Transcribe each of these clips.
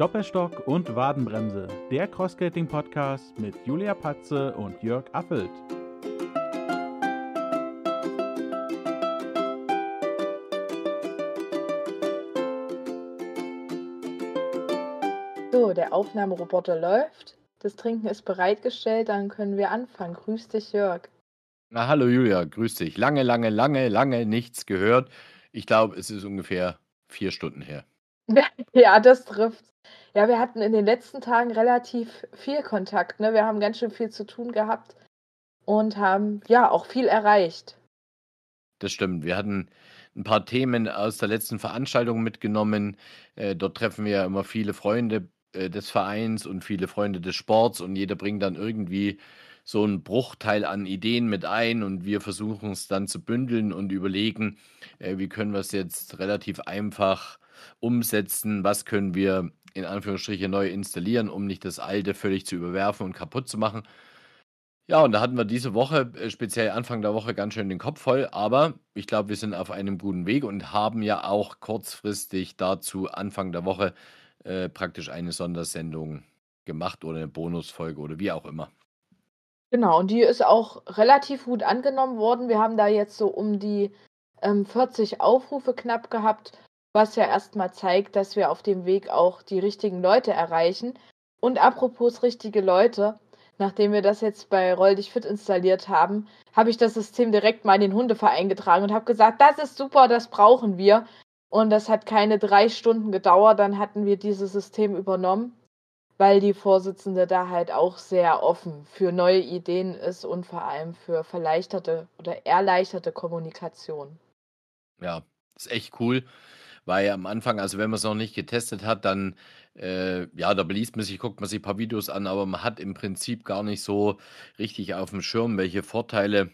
Doppelstock und Wadenbremse, der Crossskating-Podcast mit Julia Patze und Jörg Affelt. So, der Aufnahmeroboter läuft. Das Trinken ist bereitgestellt, dann können wir anfangen. Grüß dich, Jörg. Na, hallo Julia, grüß dich. Lange, lange, lange, lange nichts gehört. Ich glaube, es ist ungefähr vier Stunden her. Ja, das trifft. Ja, wir hatten in den letzten Tagen relativ viel Kontakt, ne? Wir haben ganz schön viel zu tun gehabt und haben ja auch viel erreicht. Das stimmt. Wir hatten ein paar Themen aus der letzten Veranstaltung mitgenommen. Äh, dort treffen wir ja immer viele Freunde äh, des Vereins und viele Freunde des Sports und jeder bringt dann irgendwie so einen Bruchteil an Ideen mit ein und wir versuchen es dann zu bündeln und überlegen, äh, wie können wir es jetzt relativ einfach umsetzen, was können wir in Anführungsstrichen neu installieren, um nicht das alte völlig zu überwerfen und kaputt zu machen. Ja, und da hatten wir diese Woche, äh, speziell Anfang der Woche, ganz schön den Kopf voll, aber ich glaube, wir sind auf einem guten Weg und haben ja auch kurzfristig dazu Anfang der Woche äh, praktisch eine Sondersendung gemacht oder eine Bonusfolge oder wie auch immer. Genau, und die ist auch relativ gut angenommen worden. Wir haben da jetzt so um die ähm, 40 Aufrufe knapp gehabt, was ja erstmal zeigt, dass wir auf dem Weg auch die richtigen Leute erreichen. Und apropos richtige Leute, nachdem wir das jetzt bei Roll dich fit installiert haben, habe ich das System direkt mal in den Hundeverein getragen und habe gesagt, das ist super, das brauchen wir. Und das hat keine drei Stunden gedauert, dann hatten wir dieses System übernommen, weil die Vorsitzende da halt auch sehr offen für neue Ideen ist und vor allem für verleichterte oder erleichterte Kommunikation. Ja, ist echt cool, weil am Anfang, also wenn man es noch nicht getestet hat, dann, äh, ja, da beliest man sich, guckt man sich ein paar Videos an, aber man hat im Prinzip gar nicht so richtig auf dem Schirm, welche Vorteile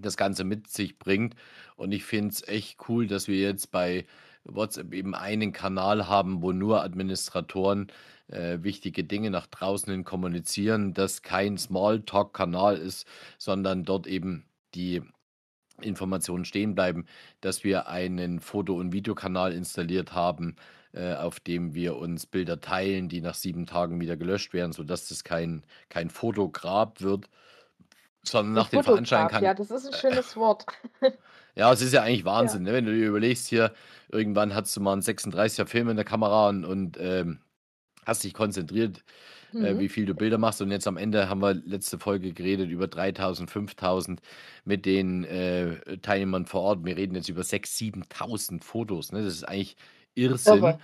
das Ganze mit sich bringt. Und ich finde es echt cool, dass wir jetzt bei WhatsApp eben einen Kanal haben, wo nur Administratoren äh, wichtige Dinge nach draußen hin kommunizieren, dass kein Smalltalk-Kanal ist, sondern dort eben die Informationen stehen bleiben, dass wir einen Foto- und Videokanal installiert haben, äh, auf dem wir uns Bilder teilen, die nach sieben Tagen wieder gelöscht werden, sodass das kein, kein Fotograb wird, sondern nach den Veranstaltungen kann. Ja, das ist ein schönes Wort. Ja, es ist ja eigentlich Wahnsinn, ja. ne? wenn du dir überlegst, hier irgendwann hast du mal einen 36er Film in der Kamera und, und ähm, hast dich konzentriert, mhm. äh, wie viel du Bilder machst. Und jetzt am Ende haben wir letzte Folge geredet über 3000, 5000 mit den äh, Teilnehmern vor Ort. Wir reden jetzt über 6.000, 7.000 Fotos. Ne? Das ist eigentlich Irrsinn. Okay.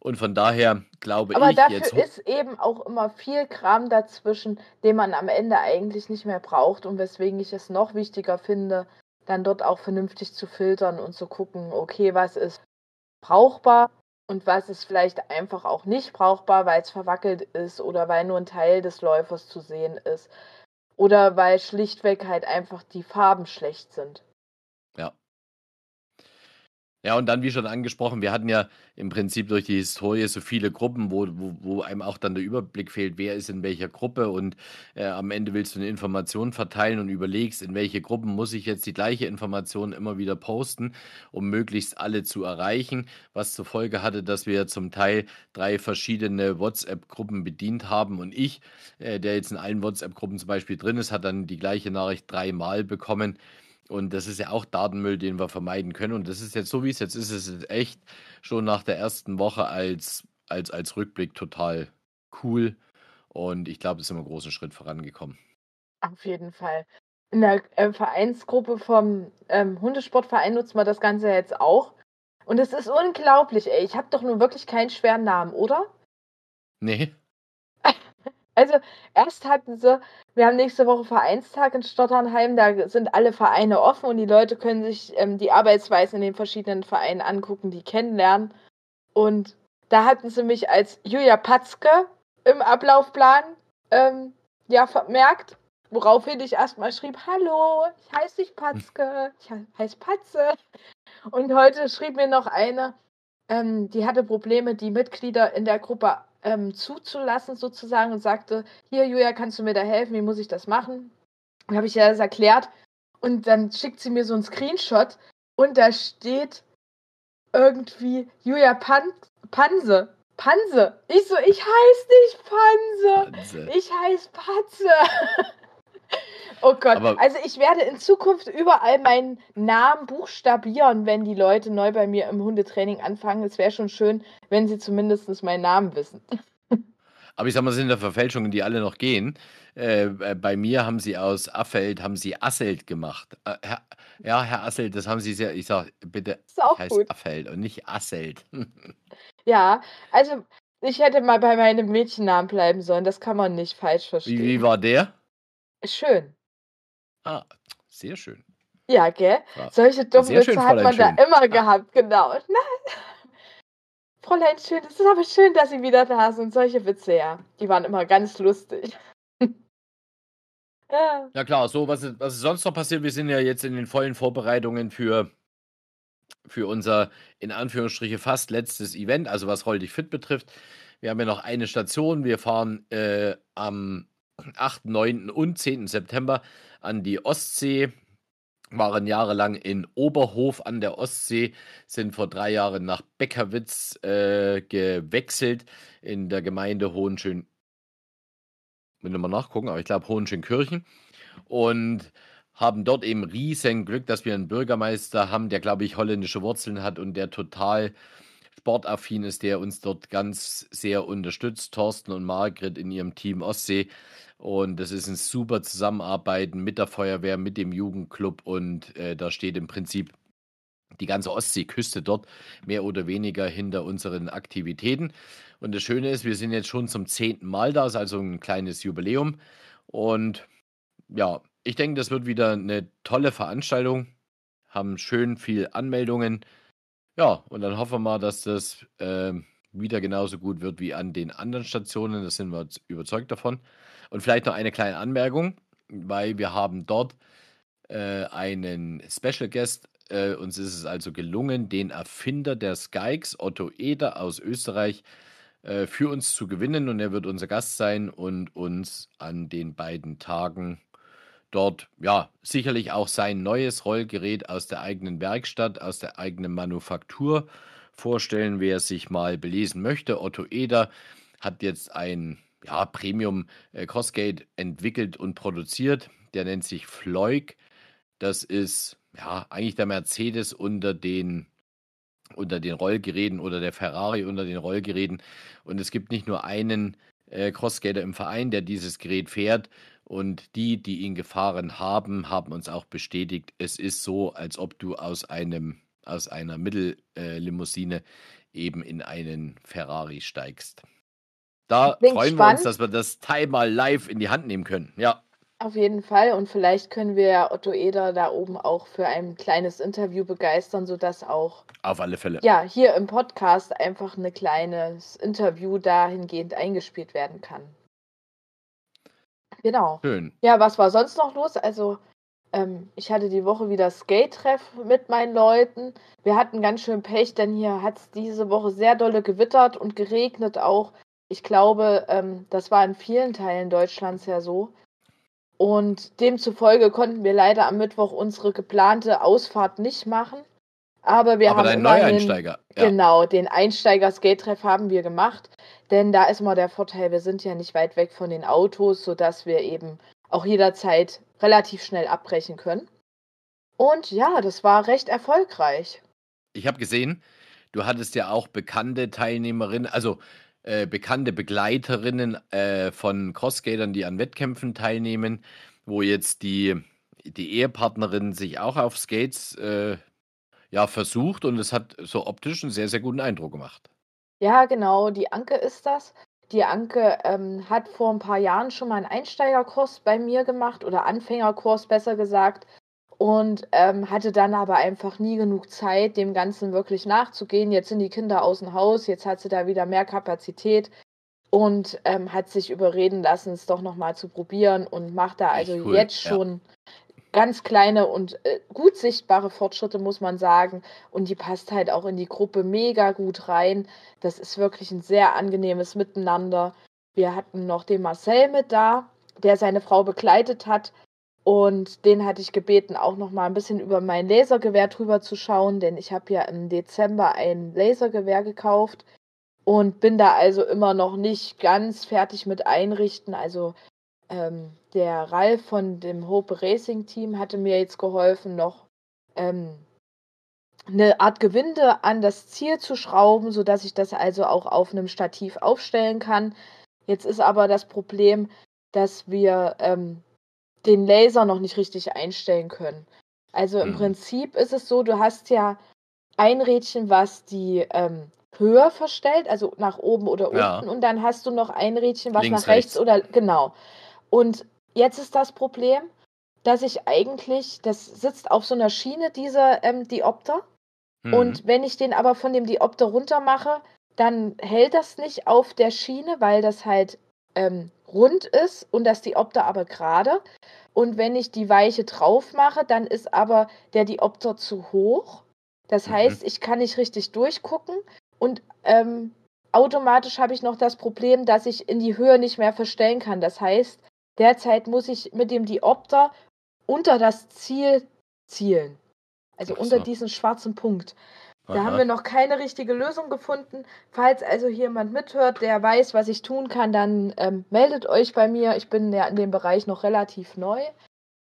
Und von daher glaube Aber ich dafür jetzt. ist eben auch immer viel Kram dazwischen, den man am Ende eigentlich nicht mehr braucht und weswegen ich es noch wichtiger finde, dann dort auch vernünftig zu filtern und zu gucken, okay, was ist brauchbar und was ist vielleicht einfach auch nicht brauchbar, weil es verwackelt ist oder weil nur ein Teil des Läufers zu sehen ist oder weil schlichtweg halt einfach die Farben schlecht sind. Ja, und dann, wie schon angesprochen, wir hatten ja im Prinzip durch die Historie so viele Gruppen, wo, wo, wo einem auch dann der Überblick fehlt, wer ist in welcher Gruppe und äh, am Ende willst du eine Information verteilen und überlegst, in welche Gruppen muss ich jetzt die gleiche Information immer wieder posten, um möglichst alle zu erreichen, was zur Folge hatte, dass wir zum Teil drei verschiedene WhatsApp-Gruppen bedient haben und ich, äh, der jetzt in allen WhatsApp-Gruppen zum Beispiel drin ist, hat dann die gleiche Nachricht dreimal bekommen. Und das ist ja auch Datenmüll, den wir vermeiden können. Und das ist jetzt so, wie es jetzt ist, ist es echt schon nach der ersten Woche als, als, als Rückblick total cool. Und ich glaube, es ist immer einen großen Schritt vorangekommen. Auf jeden Fall. In der äh, Vereinsgruppe vom ähm, Hundesportverein nutzen wir das Ganze jetzt auch. Und es ist unglaublich, ey. Ich habe doch nun wirklich keinen schweren Namen, oder? Nee. Also, erst hatten sie wir haben nächste Woche Vereinstag in Stotternheim, da sind alle Vereine offen und die Leute können sich ähm, die Arbeitsweise in den verschiedenen Vereinen angucken, die kennenlernen. Und da hatten sie mich als Julia Patzke im Ablaufplan ähm, ja, vermerkt, woraufhin ich erstmal schrieb, hallo, ich heiße nicht Patzke, ich heiße Patze. Und heute schrieb mir noch eine, ähm, die hatte Probleme, die Mitglieder in der Gruppe ähm, zuzulassen sozusagen und sagte, hier Julia, kannst du mir da helfen, wie muss ich das machen? Dann habe ich ihr das erklärt und dann schickt sie mir so einen Screenshot und da steht irgendwie Julia Pan Panse Panse. Ich so, ich heiß nicht Panse. Panse. Ich heiß Patze. oh Gott. Aber also ich werde in Zukunft überall meinen Namen buchstabieren, wenn die Leute neu bei mir im Hundetraining anfangen. Es wäre schon schön, wenn sie zumindest meinen Namen wissen. Aber ich sag mal, es sind da Verfälschungen, die alle noch gehen. Äh, äh, bei mir haben sie aus Affeld, haben sie Asselt gemacht. Äh, Herr, ja, Herr Asselt, das haben sie sehr, ich sag, bitte, ist auch heißt gut. Affeld und nicht Asselt. ja, also ich hätte mal bei meinem Mädchennamen bleiben sollen, das kann man nicht falsch verstehen. Wie, wie war der? Schön. Ah, sehr schön. Ja, gell? Ja. Solche dummen Witze hat man schön. da immer gehabt, genau. Nein. Fräulein Schön, es ist aber schön, dass Sie wieder da sind. Solche Witze, ja. Die waren immer ganz lustig. ja. ja, klar, so, was, was ist sonst noch passiert? Wir sind ja jetzt in den vollen Vorbereitungen für, für unser, in Anführungsstriche, fast letztes Event, also was Roll dich fit betrifft. Wir haben ja noch eine Station. Wir fahren äh, am 8., 9. und 10. September an die Ostsee waren jahrelang in Oberhof an der Ostsee, sind vor drei Jahren nach Beckerwitz äh, gewechselt in der Gemeinde Hohenschön. Will mal nachgucken, aber ich glaube Hohenschönkirchen. Und haben dort eben riesen Glück, dass wir einen Bürgermeister haben, der, glaube ich, holländische Wurzeln hat und der total sportaffin ist, der uns dort ganz sehr unterstützt. Thorsten und Margret in ihrem Team Ostsee und das ist ein super Zusammenarbeiten mit der Feuerwehr, mit dem Jugendclub und äh, da steht im Prinzip die ganze Ostseeküste dort mehr oder weniger hinter unseren Aktivitäten. Und das Schöne ist, wir sind jetzt schon zum zehnten Mal da, ist also ein kleines Jubiläum. Und ja, ich denke, das wird wieder eine tolle Veranstaltung. Haben schön viel Anmeldungen. Ja, und dann hoffen wir mal, dass das äh, wieder genauso gut wird wie an den anderen Stationen. Da sind wir überzeugt davon. Und vielleicht noch eine kleine Anmerkung, weil wir haben dort äh, einen Special Guest. Äh, uns ist es also gelungen, den Erfinder der Skykes, Otto Eder aus Österreich, äh, für uns zu gewinnen. Und er wird unser Gast sein und uns an den beiden Tagen dort, ja, sicherlich auch sein neues Rollgerät aus der eigenen Werkstatt, aus der eigenen Manufaktur vorstellen, wer sich mal belesen möchte. Otto Eder hat jetzt ein ja, Premium äh, Crossgate entwickelt und produziert. Der nennt sich Floig. Das ist ja eigentlich der Mercedes unter den unter den Rollgeräten oder der Ferrari unter den Rollgeräten. Und es gibt nicht nur einen äh, Crossskater im Verein, der dieses Gerät fährt. Und die, die ihn gefahren haben, haben uns auch bestätigt, es ist so, als ob du aus einem aus einer Mittellimousine eben in einen Ferrari steigst. Da Klingt freuen spannend. wir uns, dass wir das Teil mal live in die Hand nehmen können. Ja. Auf jeden Fall. Und vielleicht können wir Otto Eder da oben auch für ein kleines Interview begeistern, sodass auch. Auf alle Fälle. Ja, hier im Podcast einfach ein kleines Interview dahingehend eingespielt werden kann. Genau. Schön. Ja, was war sonst noch los? Also, ähm, ich hatte die Woche wieder Skate-Treff mit meinen Leuten. Wir hatten ganz schön Pech, denn hier hat es diese Woche sehr dolle gewittert und geregnet auch. Ich glaube, ähm, das war in vielen Teilen Deutschlands ja so. Und demzufolge konnten wir leider am Mittwoch unsere geplante Ausfahrt nicht machen. Aber wir Aber haben. Aber Neueinsteiger. Ja. Genau, den Einsteiger-Skate-Treff haben wir gemacht. Denn da ist mal der Vorteil, wir sind ja nicht weit weg von den Autos, sodass wir eben auch jederzeit relativ schnell abbrechen können. Und ja, das war recht erfolgreich. Ich habe gesehen, du hattest ja auch bekannte Teilnehmerinnen, also äh, bekannte Begleiterinnen äh, von Crossskatern, die an Wettkämpfen teilnehmen, wo jetzt die, die Ehepartnerin sich auch auf Skates äh, ja, versucht und es hat so optisch einen sehr, sehr guten Eindruck gemacht. Ja, genau, die Anke ist das. Die Anke ähm, hat vor ein paar Jahren schon mal einen Einsteigerkurs bei mir gemacht oder Anfängerkurs besser gesagt und ähm, hatte dann aber einfach nie genug Zeit, dem Ganzen wirklich nachzugehen. Jetzt sind die Kinder aus dem Haus, jetzt hat sie da wieder mehr Kapazität und ähm, hat sich überreden lassen, es doch nochmal zu probieren und macht da also cool, jetzt schon ja ganz kleine und äh, gut sichtbare Fortschritte, muss man sagen. Und die passt halt auch in die Gruppe mega gut rein. Das ist wirklich ein sehr angenehmes Miteinander. Wir hatten noch den Marcel mit da, der seine Frau begleitet hat. Und den hatte ich gebeten, auch noch mal ein bisschen über mein Lasergewehr drüber zu schauen, denn ich habe ja im Dezember ein Lasergewehr gekauft. und bin da also immer noch nicht ganz fertig mit einrichten. Also ähm, der Ralf von dem Hope Racing Team hatte mir jetzt geholfen, noch ähm, eine Art Gewinde an das Ziel zu schrauben, sodass ich das also auch auf einem Stativ aufstellen kann. Jetzt ist aber das Problem, dass wir ähm, den Laser noch nicht richtig einstellen können. Also im mhm. Prinzip ist es so, du hast ja ein Rädchen, was die ähm, höher verstellt, also nach oben oder unten, ja. und dann hast du noch ein Rädchen, was Links, nach rechts, rechts oder genau. Und jetzt ist das Problem, dass ich eigentlich, das sitzt auf so einer Schiene, dieser ähm, Diopter. Mhm. Und wenn ich den aber von dem Diopter runter mache, dann hält das nicht auf der Schiene, weil das halt ähm, rund ist und das Diopter aber gerade. Und wenn ich die Weiche drauf mache, dann ist aber der Diopter zu hoch. Das mhm. heißt, ich kann nicht richtig durchgucken und ähm, automatisch habe ich noch das Problem, dass ich in die Höhe nicht mehr verstellen kann. Das heißt, derzeit muss ich mit dem Diopter unter das Ziel zielen. Also so. unter diesen schwarzen Punkt. Da Aha. haben wir noch keine richtige Lösung gefunden. Falls also hier jemand mithört, der weiß, was ich tun kann, dann ähm, meldet euch bei mir. Ich bin ja in dem Bereich noch relativ neu.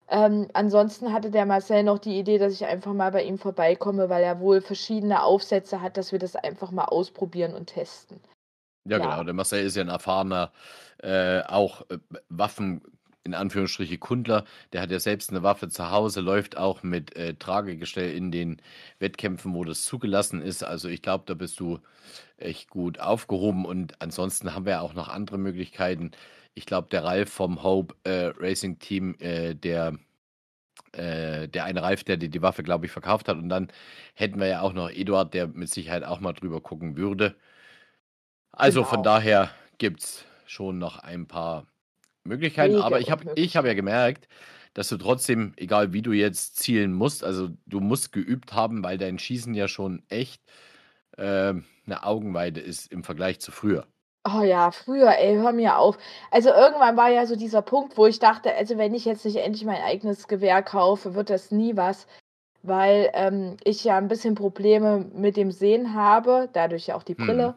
Ähm, ansonsten hatte der Marcel noch die Idee, dass ich einfach mal bei ihm vorbeikomme, weil er wohl verschiedene Aufsätze hat, dass wir das einfach mal ausprobieren und testen. Ja, ja. genau. Der Marcel ist ja ein erfahrener, äh, auch äh, Waffen in Anführungsstriche Kundler, der hat ja selbst eine Waffe zu Hause, läuft auch mit äh, Tragegestell in den Wettkämpfen, wo das zugelassen ist. Also ich glaube, da bist du echt gut aufgehoben. Und ansonsten haben wir ja auch noch andere Möglichkeiten. Ich glaube, der Ralf vom Hope äh, Racing Team, äh, der äh, der eine Ralf, der die, die Waffe, glaube ich, verkauft hat. Und dann hätten wir ja auch noch Eduard, der mit Sicherheit auch mal drüber gucken würde. Also genau. von daher gibt es schon noch ein paar Möglichkeiten, Wege aber ich habe ich hab ja gemerkt, dass du trotzdem, egal wie du jetzt zielen musst, also du musst geübt haben, weil dein Schießen ja schon echt äh, eine Augenweide ist im Vergleich zu früher. Oh ja, früher, ey, hör mir auf. Also irgendwann war ja so dieser Punkt, wo ich dachte, also wenn ich jetzt nicht endlich mein eigenes Gewehr kaufe, wird das nie was, weil ähm, ich ja ein bisschen Probleme mit dem Sehen habe, dadurch ja auch die Brille. Hm.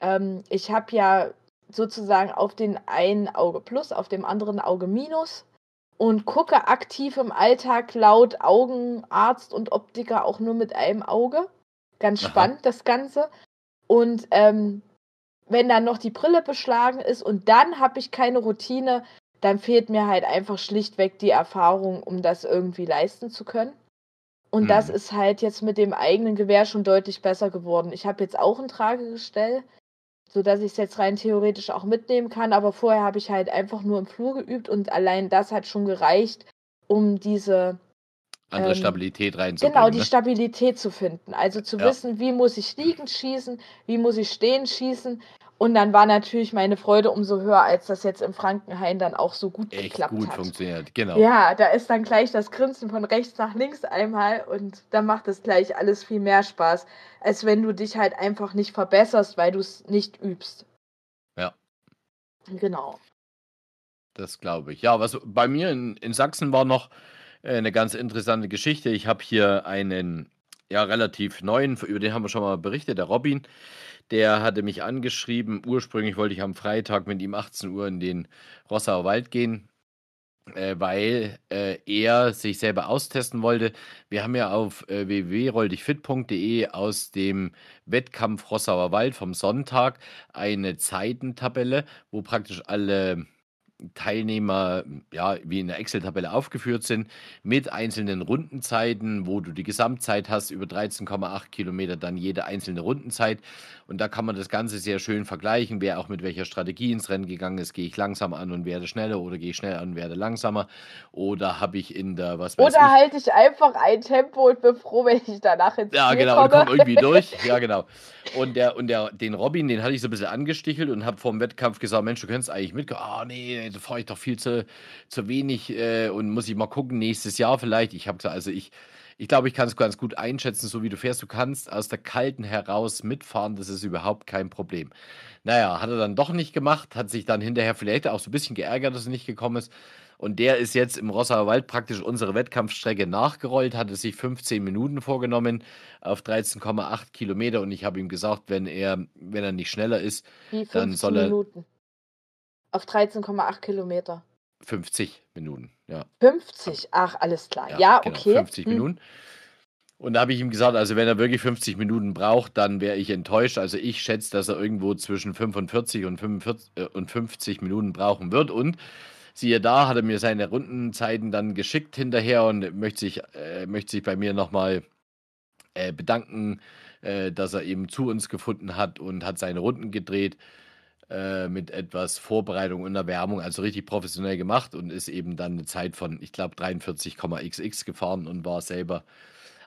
Ähm, ich habe ja sozusagen auf den einen Auge plus, auf dem anderen Auge minus und gucke aktiv im Alltag laut Augenarzt und Optiker auch nur mit einem Auge. Ganz Aha. spannend das Ganze. Und ähm, wenn dann noch die Brille beschlagen ist und dann habe ich keine Routine, dann fehlt mir halt einfach schlichtweg die Erfahrung, um das irgendwie leisten zu können. Und hm. das ist halt jetzt mit dem eigenen Gewehr schon deutlich besser geworden. Ich habe jetzt auch ein Tragegestell, sodass ich es jetzt rein theoretisch auch mitnehmen kann. Aber vorher habe ich halt einfach nur im Flur geübt und allein das hat schon gereicht, um diese andere ähm, Stabilität reinzubringen. Genau, die ne? Stabilität zu finden. Also zu ja. wissen, wie muss ich liegend schießen, wie muss ich stehen schießen und dann war natürlich meine Freude umso höher, als das jetzt im Frankenhain dann auch so gut Echt geklappt gut hat. funktioniert, genau. Ja, da ist dann gleich das Grinsen von rechts nach links einmal und da macht es gleich alles viel mehr Spaß, als wenn du dich halt einfach nicht verbesserst, weil du es nicht übst. Ja. Genau. Das glaube ich. Ja, was bei mir in, in Sachsen war noch äh, eine ganz interessante Geschichte. Ich habe hier einen ja relativ neuen, über den haben wir schon mal berichtet, der Robin. Der hatte mich angeschrieben. Ursprünglich wollte ich am Freitag mit ihm 18 Uhr in den Rossauer Wald gehen, äh, weil äh, er sich selber austesten wollte. Wir haben ja auf äh, www.rolldichfit.de aus dem Wettkampf Rossauer Wald vom Sonntag eine Zeitentabelle, wo praktisch alle Teilnehmer ja, wie in der Excel-Tabelle aufgeführt sind, mit einzelnen Rundenzeiten, wo du die Gesamtzeit hast, über 13,8 Kilometer, dann jede einzelne Rundenzeit. Und da kann man das Ganze sehr schön vergleichen, wer auch mit welcher Strategie ins Rennen gegangen ist. Gehe ich langsam an und werde schneller oder gehe ich schnell an und werde langsamer? Oder habe ich in der, was weiß Oder halte ich einfach ein Tempo und bin froh, wenn ich danach ins Ja, Ziel genau, komme. und komme irgendwie durch. Ja, genau. Und, der, und der, den Robin, den hatte ich so ein bisschen angestichelt und habe vor dem Wettkampf gesagt, Mensch, du könntest eigentlich mitkommen. Ah, nee, da fahre ich doch viel zu, zu wenig äh, und muss ich mal gucken, nächstes Jahr vielleicht. Ich habe gesagt, also ich, ich glaube, ich kann es ganz gut einschätzen, so wie du fährst. Du kannst aus der Kalten heraus mitfahren, das ist überhaupt kein Problem. Naja, hat er dann doch nicht gemacht, hat sich dann hinterher vielleicht auch so ein bisschen geärgert, dass er nicht gekommen ist. Und der ist jetzt im Rossauer Wald praktisch unsere Wettkampfstrecke nachgerollt, hatte sich 15 Minuten vorgenommen auf 13,8 Kilometer. Und ich habe ihm gesagt, wenn er, wenn er nicht schneller ist, dann 15 soll er Minuten. Auf 13,8 Kilometer. 50 Minuten, ja. 50? Ach, alles klar. Ja, Ja, genau, okay. 50 Hm. Minuten. Und da habe ich ihm gesagt, also wenn er wirklich 50 Minuten braucht, dann wäre ich enttäuscht. Also ich schätze, dass er irgendwo zwischen 45 und 45 äh, und 50 Minuten brauchen wird. Und siehe da, hat er mir seine Rundenzeiten dann geschickt hinterher und möchte sich, äh, möchte sich bei mir nochmal äh, bedanken, äh, dass er eben zu uns gefunden hat und hat seine Runden gedreht äh, mit etwas Vorbereitung und Erwärmung, also richtig professionell gemacht und ist eben dann eine Zeit von, ich glaube, 43,xx gefahren und war selber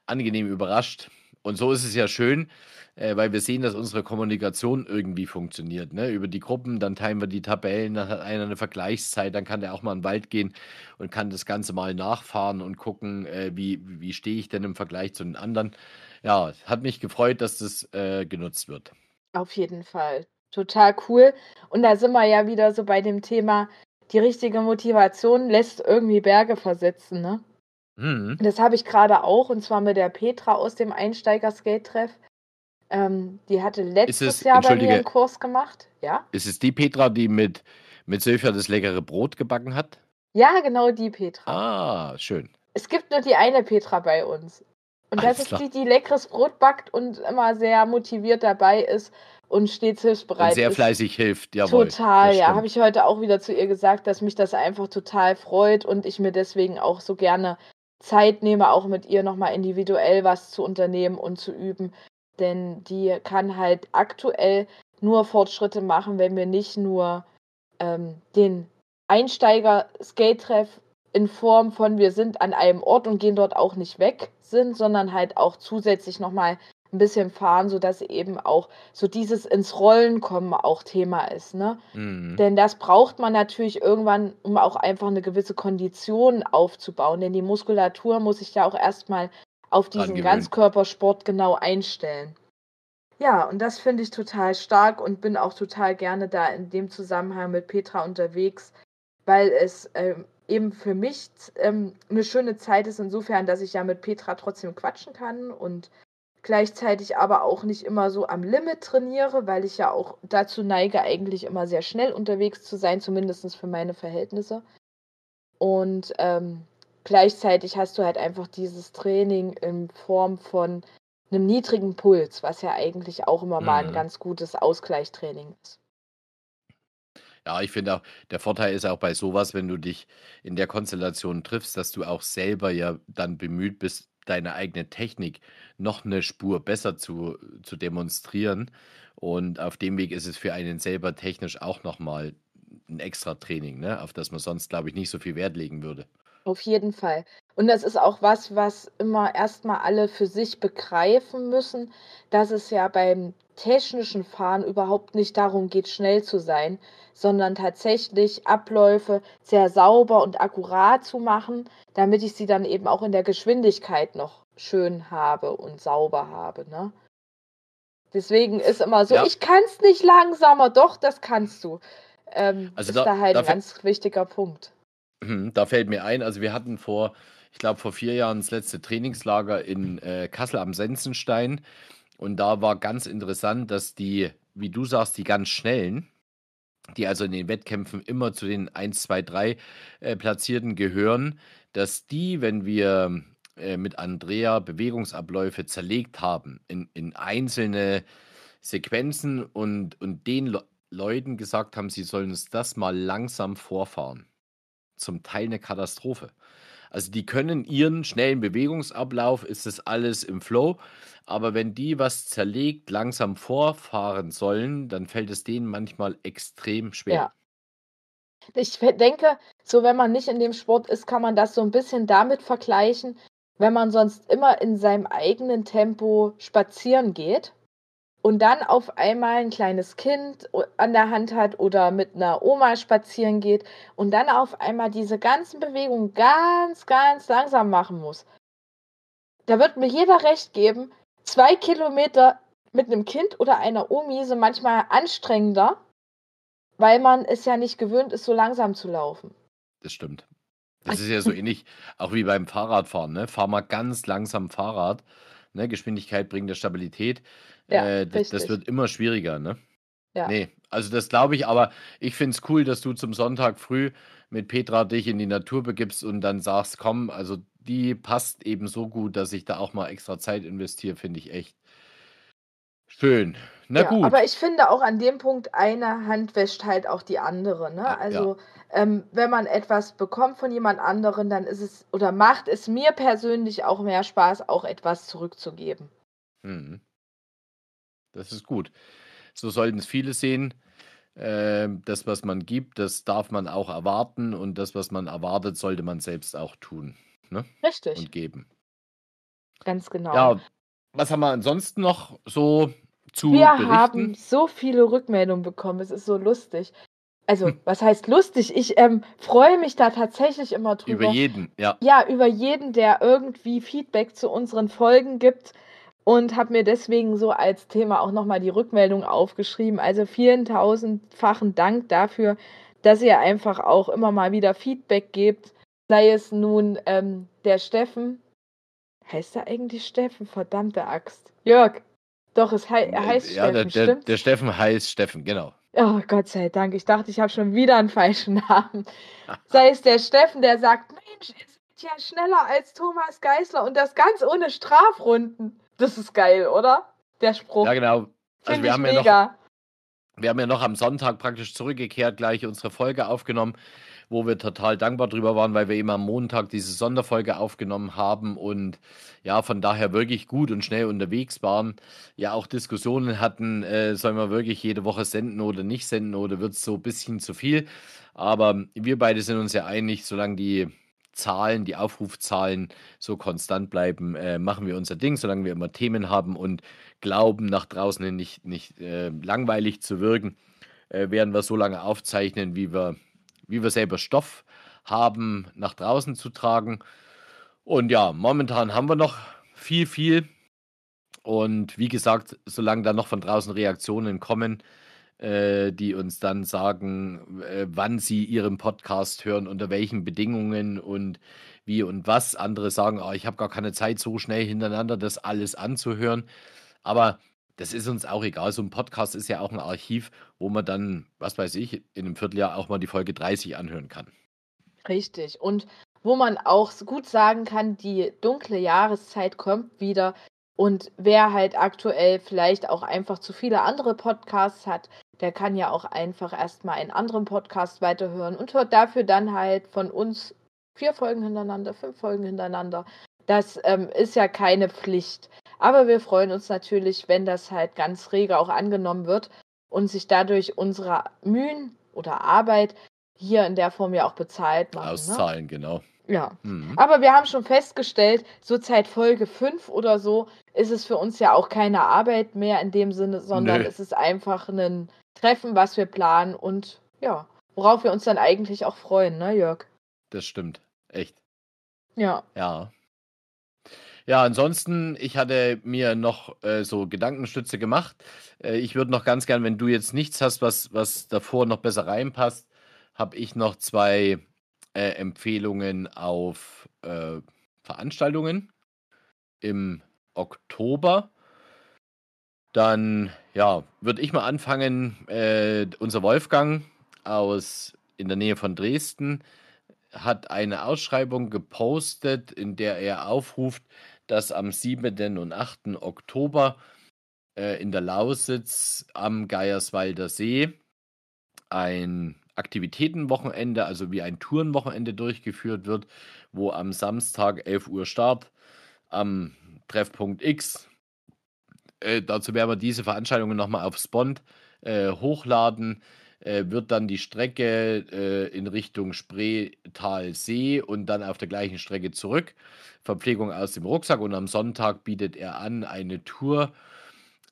angenehm überrascht. Und so ist es ja schön, äh, weil wir sehen, dass unsere Kommunikation irgendwie funktioniert. Ne? Über die Gruppen, dann teilen wir die Tabellen, dann hat einer eine Vergleichszeit, dann kann der auch mal in den Wald gehen und kann das Ganze mal nachfahren und gucken, äh, wie, wie stehe ich denn im Vergleich zu den anderen. Ja, hat mich gefreut, dass das äh, genutzt wird. Auf jeden Fall. Total cool. Und da sind wir ja wieder so bei dem Thema, die richtige Motivation lässt irgendwie Berge versetzen, ne? Mhm. Das habe ich gerade auch, und zwar mit der Petra aus dem Einsteiger-Skate-Treff. Ähm, die hatte letztes es- Jahr bei mir einen Kurs gemacht. Ja? Ist es die Petra, die mit, mit Sylvia das leckere Brot gebacken hat? Ja, genau die Petra. Ah, schön. Es gibt nur die eine Petra bei uns. Und Alles das ist klar. die, die leckeres Brot backt und immer sehr motiviert dabei ist und stets hilfsbereit Und sehr ist. fleißig hilft, jawohl. Total, ja. Habe ich heute auch wieder zu ihr gesagt, dass mich das einfach total freut und ich mir deswegen auch so gerne Zeit nehme, auch mit ihr nochmal individuell was zu unternehmen und zu üben. Denn die kann halt aktuell nur Fortschritte machen, wenn wir nicht nur ähm, den Einsteiger-Skate-Treff in Form von wir sind an einem Ort und gehen dort auch nicht weg sind, sondern halt auch zusätzlich nochmal ein bisschen fahren, sodass eben auch so dieses ins Rollen kommen auch Thema ist, ne? Mhm. Denn das braucht man natürlich irgendwann, um auch einfach eine gewisse Kondition aufzubauen. Denn die Muskulatur muss sich ja auch erstmal auf diesen. Ganzkörpersport genau einstellen. Ja, und das finde ich total stark und bin auch total gerne da in dem Zusammenhang mit Petra unterwegs, weil es ähm, eben für mich ähm, eine schöne Zeit ist, insofern, dass ich ja mit Petra trotzdem quatschen kann und gleichzeitig aber auch nicht immer so am Limit trainiere, weil ich ja auch dazu neige, eigentlich immer sehr schnell unterwegs zu sein, zumindest für meine Verhältnisse. Und ähm, gleichzeitig hast du halt einfach dieses Training in Form von einem niedrigen Puls, was ja eigentlich auch immer mal ein Mhm. ganz gutes Ausgleichstraining ist. Ja, ich finde auch, der Vorteil ist auch bei sowas, wenn du dich in der Konstellation triffst, dass du auch selber ja dann bemüht bist, deine eigene Technik noch eine Spur besser zu, zu demonstrieren. Und auf dem Weg ist es für einen selber technisch auch nochmal ein extra Training, ne? auf das man sonst, glaube ich, nicht so viel Wert legen würde. Auf jeden Fall. Und das ist auch was, was immer erstmal alle für sich begreifen müssen, dass es ja beim technischen Fahren überhaupt nicht darum geht, schnell zu sein, sondern tatsächlich Abläufe sehr sauber und akkurat zu machen, damit ich sie dann eben auch in der Geschwindigkeit noch schön habe und sauber habe. Ne? Deswegen ist immer so, Ja. ich kann es nicht langsamer, doch, das kannst du. Ähm, Also ist da- da, halt ein ganz wichtiger Punkt. Mhm, Da fällt mir ein, also wir hatten vor, ich glaube vor vier Jahren das letzte Trainingslager in äh, Kassel am Sensenstein. Und da war ganz interessant, dass die, wie du sagst, die ganz schnellen, die also in den Wettkämpfen immer zu den 1, 2, 3 äh, Platzierten gehören, dass die, wenn wir äh, mit Andrea Bewegungsabläufe zerlegt haben in, in einzelne Sequenzen und, und den Le Leuten gesagt haben, sie sollen uns das mal langsam vorfahren zum Teil eine Katastrophe. Also die können ihren schnellen Bewegungsablauf, ist das alles im Flow, aber wenn die was zerlegt, langsam vorfahren sollen, dann fällt es denen manchmal extrem schwer. Ja. Ich denke, so wenn man nicht in dem Sport ist, kann man das so ein bisschen damit vergleichen, wenn man sonst immer in seinem eigenen Tempo spazieren geht und dann auf einmal ein kleines Kind o- an der Hand hat oder mit einer Oma spazieren geht und dann auf einmal diese ganzen Bewegungen ganz, ganz langsam machen muss. da wird mir jeder recht geben, zwei Kilometer mit einem Kind oder einer Omi sind manchmal anstrengender, weil man es ja nicht gewöhnt ist, so langsam zu laufen. Das stimmt. Das ist ja so ähnlich, auch wie beim Fahrradfahren, ne? Fahr mal ganz langsam Fahrrad. Ne? Geschwindigkeit bringt ja Stabilität. Ja, Äh, das, das wird immer schwieriger, ne? Ja. Nee, also das glaube ich, aber ich finde es cool, dass du zum Sonntag früh mit Petra dich in die Natur begibst und dann sagst, komm, also die passt eben so gut, dass ich da auch mal extra Zeit investiere, finde ich echt schön. Na Ja, gut. aber ich finde auch an dem Punkt, eine Hand wäscht halt auch die andere. Ne? Ja, ja. Also, ähm, wenn man etwas bekommt von jemand anderen, dann ist es oder macht es mir persönlich auch mehr Spaß, auch etwas zurückzugeben. Mhm. Das ist gut. So sollten es viele sehen. Ähm, das, was man gibt, das darf man auch erwarten und das, was man erwartet, sollte man selbst auch tun ne? Richtig, und geben. ganz genau. Ja, was haben wir ansonsten noch so zu Wir berichten? haben so viele Rückmeldungen bekommen. Es ist so lustig. Also, Hm. was heißt lustig? Ich ähm, freue mich da tatsächlich immer drüber. Über jeden, ja. ja, über jeden, der irgendwie Feedback zu unseren Folgen gibt und habe mir deswegen so als Thema auch nochmal die Rückmeldung aufgeschrieben. Also vielen tausendfachen Dank dafür, dass ihr einfach auch immer mal wieder Feedback gebt. Sei es nun ähm, der Steffen. Heißt er eigentlich Steffen? Verdammte Axt. Jörg. Doch, es hei er heißt Äh, ja, der, Steffen, der, stimmt? der Steffen heißt Steffen, genau. Oh, Gott sei Dank. Ich dachte, ich habe schon wieder einen falschen Namen. Sei es der Steffen, der sagt, Mensch, ihr seid ja schneller als Thomas Geisler und das ganz ohne Strafrunden. Das ist geil, oder? Der Spruch. Ja, genau. Also Finde wir haben ja noch mega. Wir haben ja noch am Sonntag praktisch zurückgekehrt, gleich unsere Folge aufgenommen, wo wir total dankbar drüber waren, weil wir eben am Montag diese Sonderfolge aufgenommen haben und ja, von daher wirklich gut und schnell unterwegs waren. Ja, auch Diskussionen hatten, äh, sollen wir wirklich jede Woche senden oder nicht senden oder wird es so ein bisschen zu viel. Aber wir beide sind uns ja einig, solange die Zahlen, die Aufrufzahlen so konstant bleiben, äh, machen wir unser Ding, solange wir immer Themen haben und glauben, nach draußen nicht, nicht äh, langweilig zu wirken, äh, werden wir so lange aufzeichnen, wie wir, wie wir selber Stoff haben, nach draußen zu tragen. Und ja, momentan haben wir noch viel, viel. Und wie gesagt, solange da noch von draußen Reaktionen kommen, äh, die uns dann sagen, äh, wann sie ihren Podcast hören, unter welchen Bedingungen und wie und was. Andere sagen, oh, ich habe gar keine Zeit, so schnell hintereinander das alles anzuhören. Aber das ist uns auch egal. So ein Podcast ist ja auch ein Archiv, wo man dann, was weiß ich, in einem Vierteljahr auch mal die Folge 30 anhören kann. Richtig. Und wo man auch gut sagen kann, die dunkle Jahreszeit kommt wieder. Und wer halt aktuell vielleicht auch einfach zu viele andere Podcasts hat, der kann ja auch einfach erstmal einen anderen Podcast weiterhören und hört dafür dann halt von uns vier Folgen hintereinander, fünf Folgen hintereinander. Das ähm, ist ja keine Pflicht. Aber wir freuen uns natürlich, wenn das halt ganz rege auch angenommen wird und sich dadurch unsere Mühen oder Arbeit hier in der Form ja auch bezahlt machen. Ne? Auszahlen, genau. Ja. Mhm. Aber wir haben schon festgestellt, so seit Folge 5 oder so ist es für uns ja auch keine Arbeit mehr in dem Sinne, sondern Nö. es ist einfach ein Treffen, was wir planen und ja, worauf wir uns dann eigentlich auch freuen, ne, Jörg? Das stimmt. Echt. Ja. Ja. Ja, ansonsten, ich hatte mir noch äh, so Gedankenstütze gemacht. Äh, ich würde noch ganz gern, wenn du jetzt nichts hast, was, was davor noch besser reinpasst, habe ich noch zwei äh, Empfehlungen auf äh, Veranstaltungen im Oktober. Dann, ja, würde ich mal anfangen. Äh, unser Wolfgang aus in der Nähe von Dresden hat eine Ausschreibung gepostet, in der er aufruft, dass am 7. und 8. Oktober äh, in der Lausitz am Geierswalder See ein Aktivitätenwochenende, also wie ein Tourenwochenende durchgeführt wird, wo am Samstag 11 Uhr Start am Treffpunkt X. Äh, dazu werden wir diese Veranstaltungen nochmal auf Spond äh, hochladen. Äh, wird dann die Strecke äh, in Richtung Spreetal-See und dann auf der gleichen Strecke zurück. Verpflegung aus dem Rucksack und am Sonntag bietet er an eine Tour,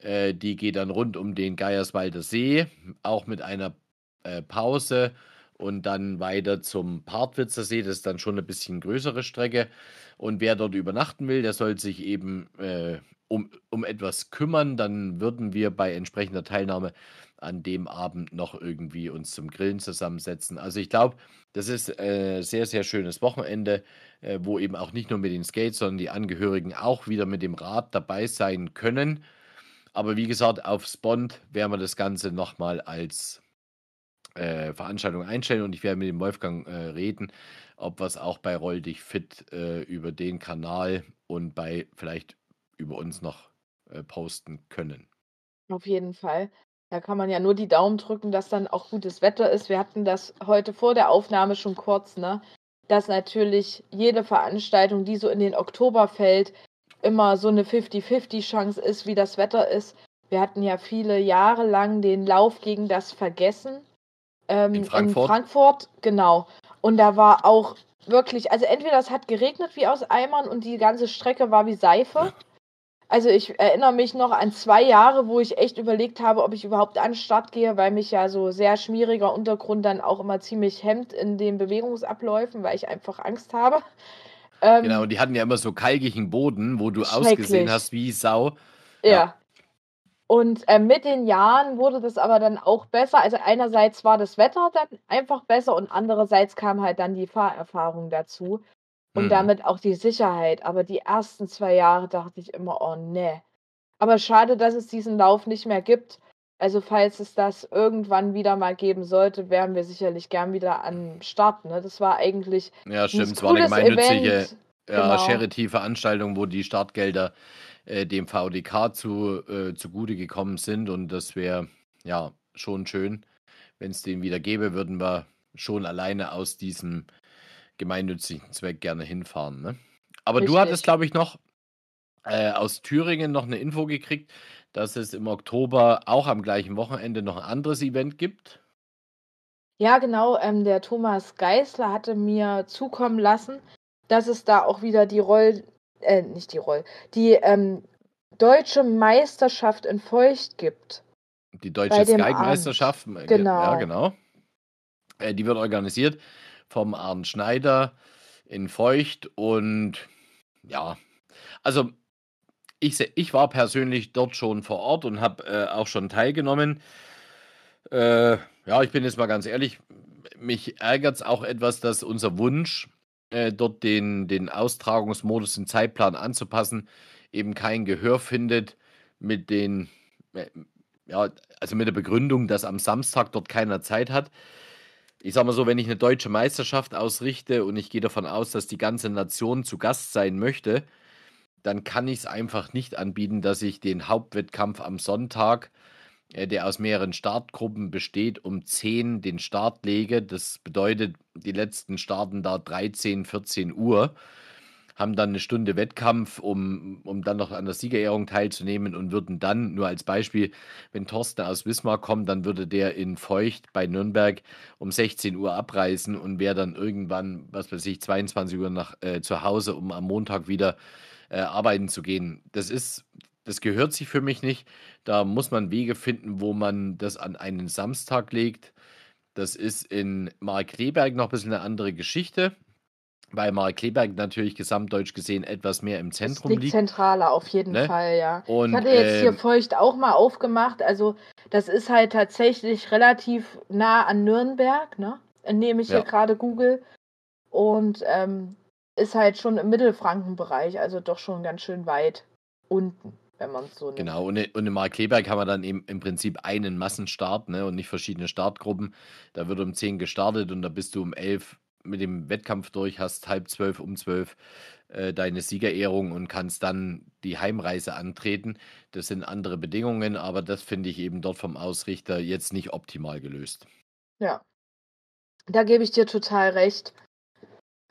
äh, die geht dann rund um den Geierswalder See, auch mit einer äh, Pause und dann weiter zum Partwitzer See. Das ist dann schon eine bisschen größere Strecke. Und wer dort übernachten will, der soll sich eben äh, um, um etwas kümmern. Dann würden wir bei entsprechender Teilnahme an dem Abend noch irgendwie uns zum Grillen zusammensetzen. Also ich glaube, das ist äh, sehr, sehr schönes Wochenende, äh, wo eben auch nicht nur mit den Skates, sondern die Angehörigen auch wieder mit dem Rad dabei sein können. Aber wie gesagt, auf Spond werden wir das Ganze nochmal als äh, Veranstaltung einstellen und ich werde mit dem Wolfgang äh, reden, ob wir es auch bei Roll dich fit äh, über den Kanal und bei vielleicht über uns noch äh, posten können. Auf jeden Fall. Da kann man ja nur die Daumen drücken, dass dann auch gutes Wetter ist. Wir hatten das heute vor der Aufnahme schon kurz, ne? Dass natürlich jede Veranstaltung, die so in den Oktober fällt, immer so eine 50-50 Chance ist, wie das Wetter ist. Wir hatten ja viele Jahre lang den Lauf gegen das Vergessen. Ähm, in Frankfurt. In Frankfurt, genau. Und da war auch wirklich, also entweder es hat geregnet wie aus Eimern und die ganze Strecke war wie Seife. Also ich erinnere mich noch an zwei Jahre, wo ich echt überlegt habe, ob ich überhaupt an den Start gehe, weil mich ja so sehr schmieriger Untergrund dann auch immer ziemlich hemmt in den Bewegungsabläufen, weil ich einfach Angst habe. Ähm, genau, und die hatten ja immer so kalkigen Boden, wo du ausgesehen hast wie Sau. Ja. ja. Und äh, mit den Jahren wurde das aber dann auch besser. Also einerseits war das Wetter dann einfach besser und andererseits kam halt dann die Fahrerfahrung dazu. Und Mhm. damit auch die Sicherheit. Aber die ersten zwei Jahre dachte ich immer: „Oh ne.“ Aber schade, dass es diesen Lauf nicht mehr gibt. Also, falls es das irgendwann wieder mal geben sollte, wären wir sicherlich gern wieder am Start, ne? Das war eigentlich Ja, stimmt. Es war eine gemeinnützige, ja, Genau. Charity-Veranstaltung, wo die Startgelder, äh, dem VDK zu äh, zugute gekommen sind und das wäre, ja, schon schön. wenn es den wieder gäbe, würden wir schon alleine aus diesem gemeinnützigen Zweck gerne hinfahren. Ne? Aber Richtig. du hattest, glaube ich, noch äh, aus Thüringen noch eine Info gekriegt, dass es im Oktober auch am gleichen Wochenende noch ein anderes Event gibt. Ja, genau. Ähm, der Thomas Geisler hatte mir zukommen lassen, dass es da auch wieder die Roll, äh, nicht die Roll, die ähm, deutsche Meisterschaft in Feucht gibt. Die deutsche Sky-Meisterschaft, genau. ja, genau. Äh, die wird organisiert vom Arndt Schneider in Feucht und ja, also ich, ich war persönlich dort schon vor Ort und habe äh, auch schon teilgenommen. Äh, ja, ich bin jetzt mal ganz ehrlich, mich ärgert es auch etwas, dass unser Wunsch, äh, dort den, den Austragungsmodus, den Zeitplan anzupassen, eben kein Gehör findet mit den, äh, ja, also mit der Begründung, dass am Samstag dort keiner Zeit hat ich sag mal so, wenn ich eine deutsche Meisterschaft ausrichte und ich gehe davon aus, dass die ganze Nation zu Gast sein möchte, dann kann ich es einfach nicht anbieten, dass ich den Hauptwettkampf am Sonntag, äh, der aus mehreren Startgruppen besteht, um 10 den Start lege. Das bedeutet, die letzten starten da 13, 14 Uhr haben dann eine Stunde Wettkampf, um, um dann noch an der Siegerehrung teilzunehmen und würden dann, nur als Beispiel, wenn Thorsten aus Wismar kommt, dann würde der in Feucht bei Nürnberg um 16 Uhr abreisen und wäre dann irgendwann, was weiß ich, 22 Uhr nach, äh, zu Hause, um am Montag wieder äh, arbeiten zu gehen. Das ist, das gehört sich für mich nicht. Da muss man Wege finden, wo man das an einen Samstag legt. Das ist in Markleberg noch ein bisschen eine andere Geschichte weil Mark Kleberg natürlich gesamtdeutsch gesehen etwas mehr im Zentrum liegt. liegt. zentraler auf jeden ne? Fall, ja. Und, ich hatte jetzt ähm, hier Feucht auch mal aufgemacht. Also das ist halt tatsächlich relativ nah an Nürnberg, ne? Nehme ich ja. hier gerade Google. Und ähm, ist halt schon im Mittelfrankenbereich, also doch schon ganz schön weit unten, wenn man es so nimmt. Genau, und, und in Markleberg haben wir dann eben im Prinzip einen Massenstart ne, und nicht verschiedene Startgruppen. Da wird um 10 gestartet und da bist du um 11 mit dem Wettkampf durch, hast halb zwölf, um zwölf äh, deine Siegerehrung und kannst dann die Heimreise antreten. Das sind andere Bedingungen, aber das finde ich eben dort vom Ausrichter jetzt nicht optimal gelöst. Ja, da gebe ich dir total recht.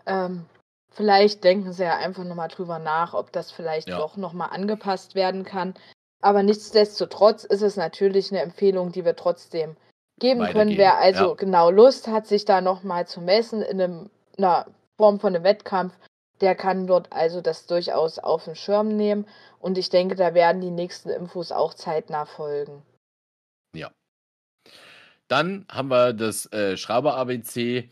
Ähm, vielleicht denken sie ja einfach nochmal drüber nach, ob das vielleicht ja. doch nochmal angepasst werden kann. Aber nichtsdestotrotz ist es natürlich eine Empfehlung, die wir trotzdem geben können. Wer also ja. genau Lust hat, sich da nochmal zu messen in einem, einer Form von einem Wettkampf, der kann dort also das durchaus auf den Schirm nehmen. Und ich denke, da werden die nächsten Infos auch zeitnah folgen. Ja. Dann haben wir das äh, Schrauber-ABC.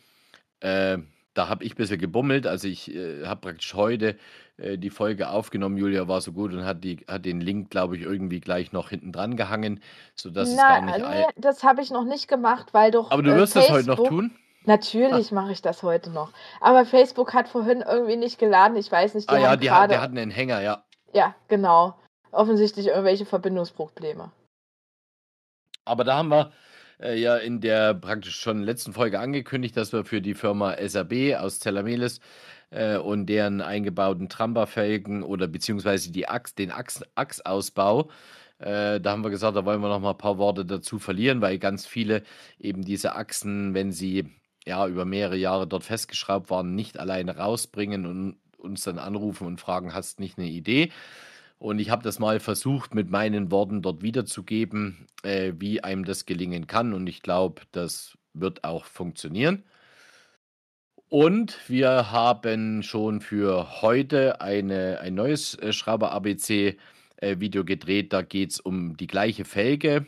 Äh, da habe ich ein bisschen gebummelt. Also ich äh, habe praktisch heute äh, die Folge aufgenommen. Julia war so gut und hat, die, hat den Link, glaube ich, irgendwie gleich noch hinten dran gehangen, sodass es gar nicht... nee, das habe ich noch nicht gemacht, weil doch Aber du äh, wirst das heute noch tun? Natürlich mache ich das heute noch. Aber Facebook hat vorhin irgendwie nicht geladen. Ich weiß nicht, die Ah ja, die hat, der hat einen Hänger, ja. Ja, genau. Offensichtlich irgendwelche Verbindungsprobleme. Aber da haben wir äh, ja in der praktisch schon letzten Folge angekündigt, dass wir für die Firma SAB aus Zellamelis äh, und deren eingebauten Tramba-Felgen oder beziehungsweise die Achs, den Achs, Achsausbau, äh, da haben wir gesagt, da wollen wir noch mal ein paar Worte dazu verlieren, weil ganz viele eben diese Achsen, wenn sie ja über mehrere Jahre dort festgeschraubt waren, nicht alleine rausbringen und uns dann anrufen und fragen, hast nicht eine Idee? Und ich habe das mal versucht, mit meinen Worten dort wiederzugeben, äh, wie einem das gelingen kann. Und ich glaube, das wird auch funktionieren. Und wir haben schon für heute eine, ein neues äh, Schrauber-ABC-Video äh, gedreht. Da geht es um die gleiche Felge,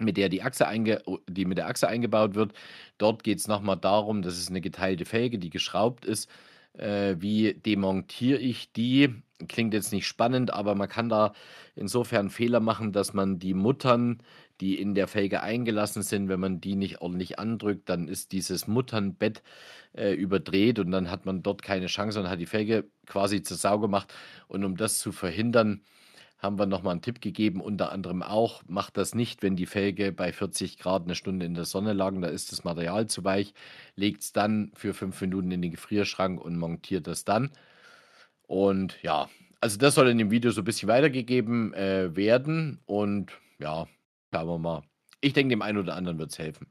mit der die Achse, einge die mit der Achse eingebaut wird. Dort geht es nochmal darum, das ist eine geteilte Felge, die geschraubt ist. Äh, wie demontiere ich die? Klingt jetzt nicht spannend, aber man kann da insofern Fehler machen, dass man die Muttern, die in der Felge eingelassen sind, wenn man die nicht ordentlich andrückt, dann ist dieses Mutternbett äh, überdreht und dann hat man dort keine Chance und hat die Felge quasi zur Sau gemacht. Und um das zu verhindern, haben wir nochmal einen Tipp gegeben, unter anderem auch, macht das nicht, wenn die Felge bei 40 Grad eine Stunde in der Sonne lagen, da ist das Material zu weich, legt es dann für fünf Minuten in den Gefrierschrank und montiert das dann. Und ja, also das soll in dem Video so ein bisschen weitergegeben äh, werden. Und ja, schauen wir mal. Ich denke, dem einen oder anderen wird es helfen.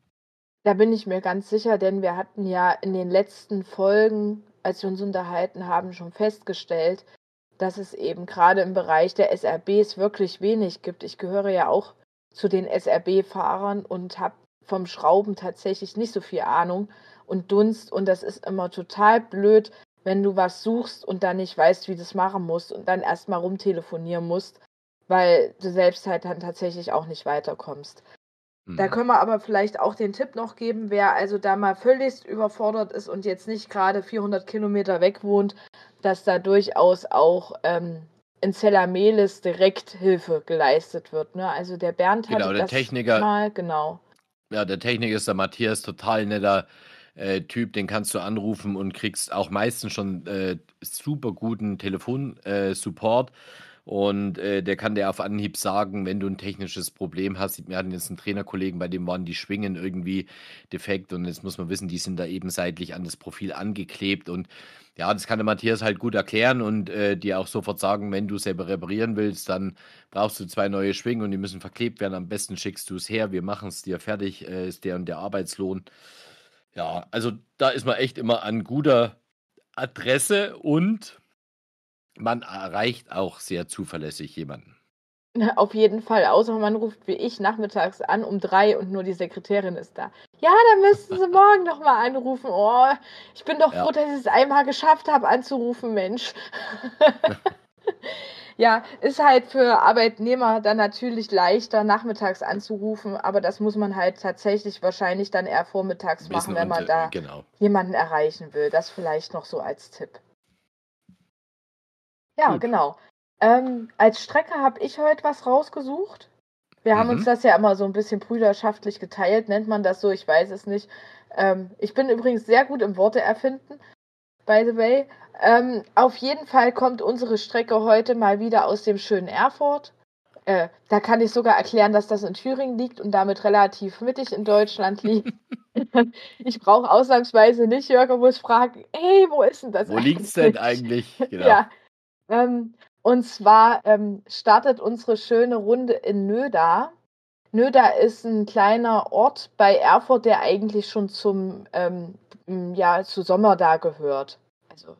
Da bin ich mir ganz sicher, denn wir hatten ja in den letzten Folgen, als wir uns unterhalten haben, schon festgestellt, dass es eben gerade im Bereich der SRBs wirklich wenig gibt. Ich gehöre ja auch zu den SRB-Fahrern und habe vom Schrauben tatsächlich nicht so viel Ahnung und Dunst. Und das ist immer total blöd, wenn du was suchst und dann nicht weißt, wie du es machen musst und dann erstmal rumtelefonieren musst, weil du selbst halt dann tatsächlich auch nicht weiterkommst. Da mhm. können wir aber vielleicht auch den Tipp noch geben, wer also da mal völlig überfordert ist und jetzt nicht gerade 400 Kilometer weg wohnt, dass da durchaus auch ähm, in Zellamelis direkt Hilfe geleistet wird. Ne? Also der Bernd hat genau, der das Techniker, mal, genau. Ja, der Techniker ist der Matthias, total netter äh, Typ, den kannst du anrufen und kriegst auch meistens schon äh, super guten Telefonsupport. Äh, und äh, der kann dir auf Anhieb sagen, wenn du ein technisches Problem hast. Wir hatten jetzt einen Trainerkollegen, bei dem waren die Schwingen irgendwie defekt und jetzt muss man wissen, die sind da eben seitlich an das Profil angeklebt und ja, das kann der Matthias halt gut erklären und äh, dir auch sofort sagen, wenn du selber reparieren willst, dann brauchst du zwei neue Schwingen und die müssen verklebt werden. Am besten schickst du es her, wir machen es dir fertig, äh, ist der und der Arbeitslohn. Ja, also da ist man echt immer an guter Adresse und man erreicht auch sehr zuverlässig jemanden. Auf jeden Fall, außer man ruft wie ich nachmittags an um drei und nur die Sekretärin ist da. Ja, dann müssten Sie morgen noch mal anrufen. Oh, ich bin doch ja. froh, dass ich es einmal geschafft habe anzurufen, Mensch. Ja, ist halt für Arbeitnehmer dann natürlich leichter, nachmittags anzurufen, aber das muss man halt tatsächlich wahrscheinlich dann eher vormittags machen, wenn man da genau. jemanden erreichen will. Das vielleicht noch so als Tipp. Ja, Gut. genau. Ähm, als Strecke habe ich heute was rausgesucht. Wir mhm. haben uns mhm. das ja immer so ein bisschen brüderschaftlich geteilt, nennt man das so, ich weiß es nicht. Ähm, ich bin übrigens sehr gut im Worte erfinden, by the way. Ähm, auf jeden Fall kommt unsere Strecke heute mal wieder aus dem schönen Erfurt. Äh, da kann ich sogar erklären, dass das in Thüringen liegt und damit relativ mittig in Deutschland liegt. ich brauche ausnahmsweise nicht Jörg muss fragen, hey, wo ist denn das? Wo liegt es denn eigentlich? Genau. Ja. Ähm, und zwar ähm, startet unsere schöne Runde in Nöda. Nöda ist ein kleiner Ort bei Erfurt, der eigentlich schon zum ähm, ja, zu Sommer da gehört. Also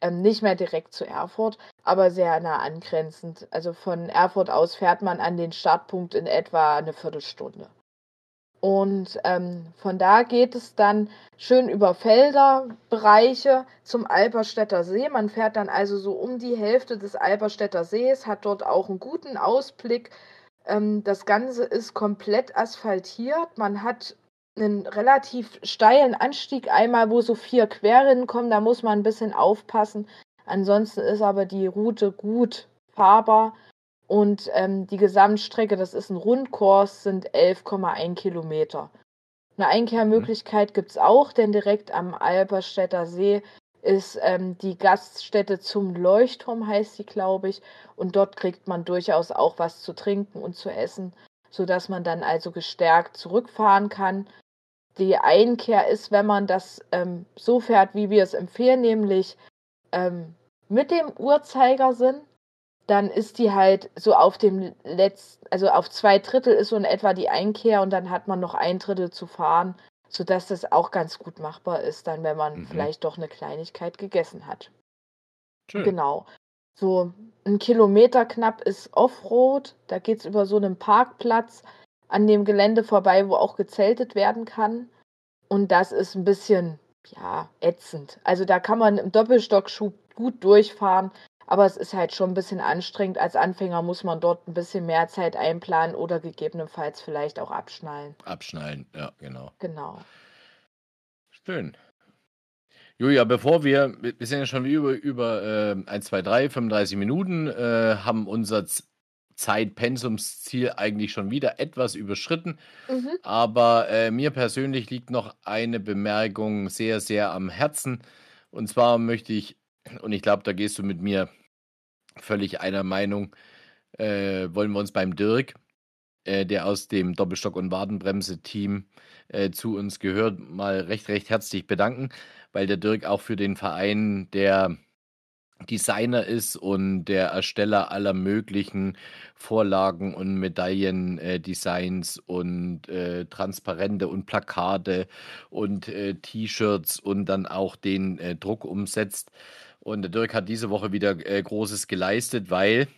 ähm, nicht mehr direkt zu Erfurt, aber sehr nah angrenzend. Also von Erfurt aus fährt man an den Startpunkt in etwa eine Viertelstunde. Und ähm, von da geht es dann schön über Felderbereiche zum Alperstädter See. Man fährt dann also so um die Hälfte des Alperstädter Sees, hat dort auch einen guten Ausblick Ähm, das Ganze ist komplett asphaltiert. Man hat einen relativ steilen Anstieg einmal, wo so vier Querrinnen kommen. Da muss man ein bisschen aufpassen. Ansonsten ist aber die Route gut fahrbar. Und ähm, die Gesamtstrecke, das ist ein Rundkurs, sind 11,1 Kilometer. Eine Einkehrmöglichkeit mhm. gibt es auch, denn direkt am Alberstädter See ist ähm, die Gaststätte zum Leuchtturm, heißt sie, glaube ich. Und dort kriegt man durchaus auch was zu trinken und zu essen, sodass man dann also gestärkt zurückfahren kann. Die Einkehr ist, wenn man das ähm, so fährt, wie wir es empfehlen, nämlich ähm, mit dem Uhrzeigersinn, dann ist die halt so auf dem letzten, also auf zwei Drittel ist so in etwa die Einkehr und dann hat man noch ein Drittel zu fahren sodass das auch ganz gut machbar ist, dann, wenn man mhm. vielleicht doch eine Kleinigkeit gegessen hat. Schön. Genau. So ein Kilometer knapp ist Offroad. Da geht es über so einen Parkplatz an dem Gelände vorbei, wo auch gezeltet werden kann. Und das ist ein bisschen, ja, ätzend. Also da kann man im Doppelstockschub gut durchfahren. Aber es ist halt schon ein bisschen anstrengend. Als Anfänger muss man dort ein bisschen mehr Zeit einplanen oder gegebenenfalls vielleicht auch abschnallen. Abschnallen, ja, genau. Genau. Schön. Julia, bevor wir, wir sind ja schon über, über äh, 1, 2, 3, 35 Minuten, äh, haben unser Zeitpensumsziel eigentlich schon wieder etwas überschritten. Mhm. Aber äh, mir persönlich liegt noch eine Bemerkung sehr, sehr am Herzen. Und zwar möchte ich, und ich glaube, da gehst du mit mir völlig einer Meinung, äh, wollen wir uns beim Dirk, äh, der aus dem Doppelstock- und Wadenbremse-Team äh, zu uns gehört, mal recht, recht herzlich bedanken, weil der Dirk auch für den Verein der Designer ist und der Ersteller aller möglichen Vorlagen und Medaillendesigns äh, und äh, Transparente und Plakate und äh, T-Shirts und dann auch den äh, Druck umsetzt. Und der Dirk hat diese Woche wieder äh, Großes geleistet, weil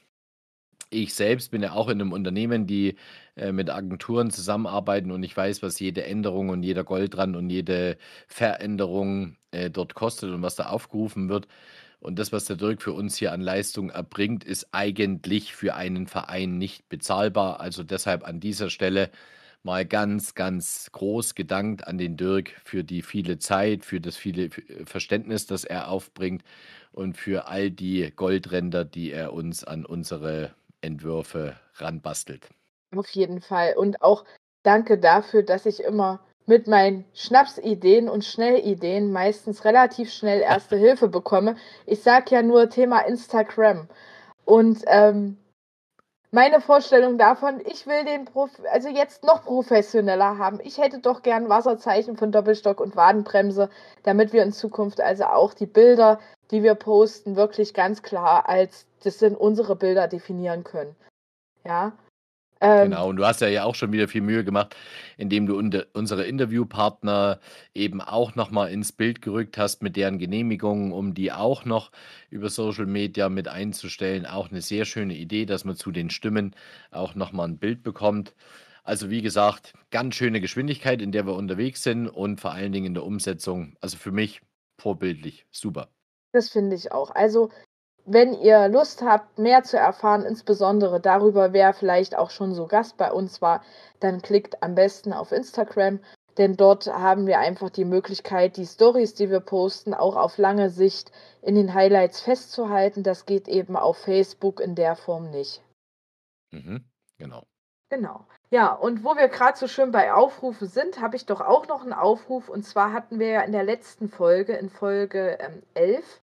ich selbst bin ja auch in einem Unternehmen, die äh, mit Agenturen zusammenarbeiten und ich weiß, was jede Änderung und jeder Goldrand und jede Veränderung äh, dort kostet und was da aufgerufen wird. Und das, was der Dirk für uns hier an Leistung erbringt, ist eigentlich für einen Verein nicht bezahlbar. Also deshalb an dieser Stelle mal ganz, ganz groß gedankt an den Dirk für die viele Zeit, für das viele äh, Verständnis, das er aufbringt und für all die Goldränder, die er uns an unsere Entwürfe ranbastelt. Auf jeden Fall. Und auch danke dafür, dass ich immer mit meinen Schnapsideen und Schnellideen meistens relativ schnell erste Hilfe bekomme. Ich sage ja nur Thema Instagram. Und ähm, meine Vorstellung davon, ich will den Prof also jetzt noch professioneller haben. Ich hätte doch gern Wasserzeichen von Doppelstock und Wadenbremse, damit wir in Zukunft also auch die Bilder, die wir posten, wirklich ganz klar als das sind unsere Bilder definieren können. Ja, ähm, genau, und du hast ja, ja auch schon wieder viel Mühe gemacht, indem du unsere Interviewpartner eben auch nochmal ins Bild gerückt hast mit deren Genehmigungen, um die auch noch über Social Media mit einzustellen. Auch eine sehr schöne Idee, dass man zu den Stimmen auch nochmal ein Bild bekommt. Also wie gesagt, ganz schöne Geschwindigkeit, in der wir unterwegs sind und vor allen Dingen in der Umsetzung. Also für mich vorbildlich, super. Das finde ich auch. Also wenn ihr Lust habt, mehr zu erfahren, insbesondere darüber, wer vielleicht auch schon so Gast bei uns war, dann klickt am besten auf Instagram, denn dort haben wir einfach die Möglichkeit, die Stories, die wir posten, auch auf lange Sicht in den Highlights festzuhalten. Das geht eben auf Facebook in der Form nicht. Mhm, genau. Genau. Ja, und wo wir gerade so schön bei Aufrufen sind, habe ich doch auch noch einen Aufruf. Und zwar hatten wir ja in der letzten Folge, in Folge ähm, 11,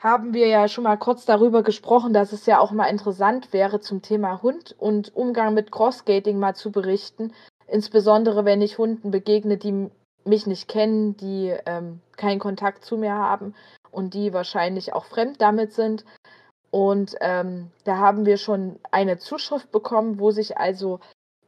haben wir ja schon mal kurz darüber gesprochen, dass es ja auch mal interessant wäre, zum Thema Hund und Umgang mit Crossgating mal zu berichten. Insbesondere wenn ich Hunden begegne, die mich nicht kennen, die ähm, keinen Kontakt zu mir haben und die wahrscheinlich auch fremd damit sind. Und ähm, da haben wir schon eine Zuschrift bekommen, wo sich also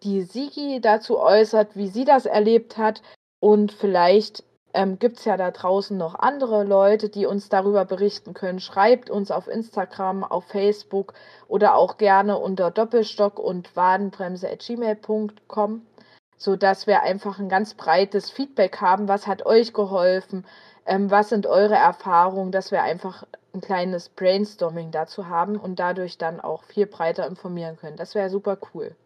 die Sigi dazu äußert, wie sie das erlebt hat und vielleicht ähm, gibt es ja da draußen noch andere Leute, die uns darüber berichten können. Schreibt uns auf Instagram, auf Facebook oder auch gerne unter Doppelstock und Wadenbremse.gmail.com, sodass wir einfach ein ganz breites Feedback haben. Was hat euch geholfen? Ähm, was sind eure Erfahrungen? Dass wir einfach ein kleines Brainstorming dazu haben und dadurch dann auch viel breiter informieren können. Das wäre super cool.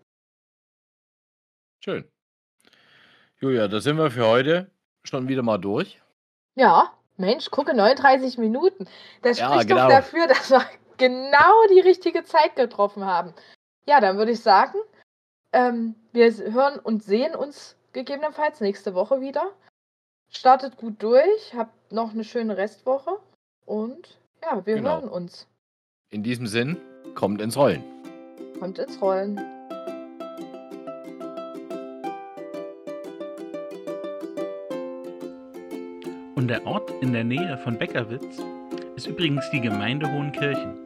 Schön. Julia, da sind wir für heute schon wieder mal durch. Ja, Mensch, gucke, 39 Minuten. Das Ja, spricht genau. doch dafür, dass wir genau die richtige Zeit getroffen haben. Ja, dann würde ich sagen, ähm, wir hören und sehen uns gegebenenfalls nächste Woche wieder. Startet gut durch, habt noch eine schöne Restwoche und ja, wir Genau. hören uns. In diesem Sinn, kommt ins Rollen. Kommt ins Rollen. Und der Ort in der Nähe von Beckerwitz ist übrigens die Gemeinde Hohenkirchen.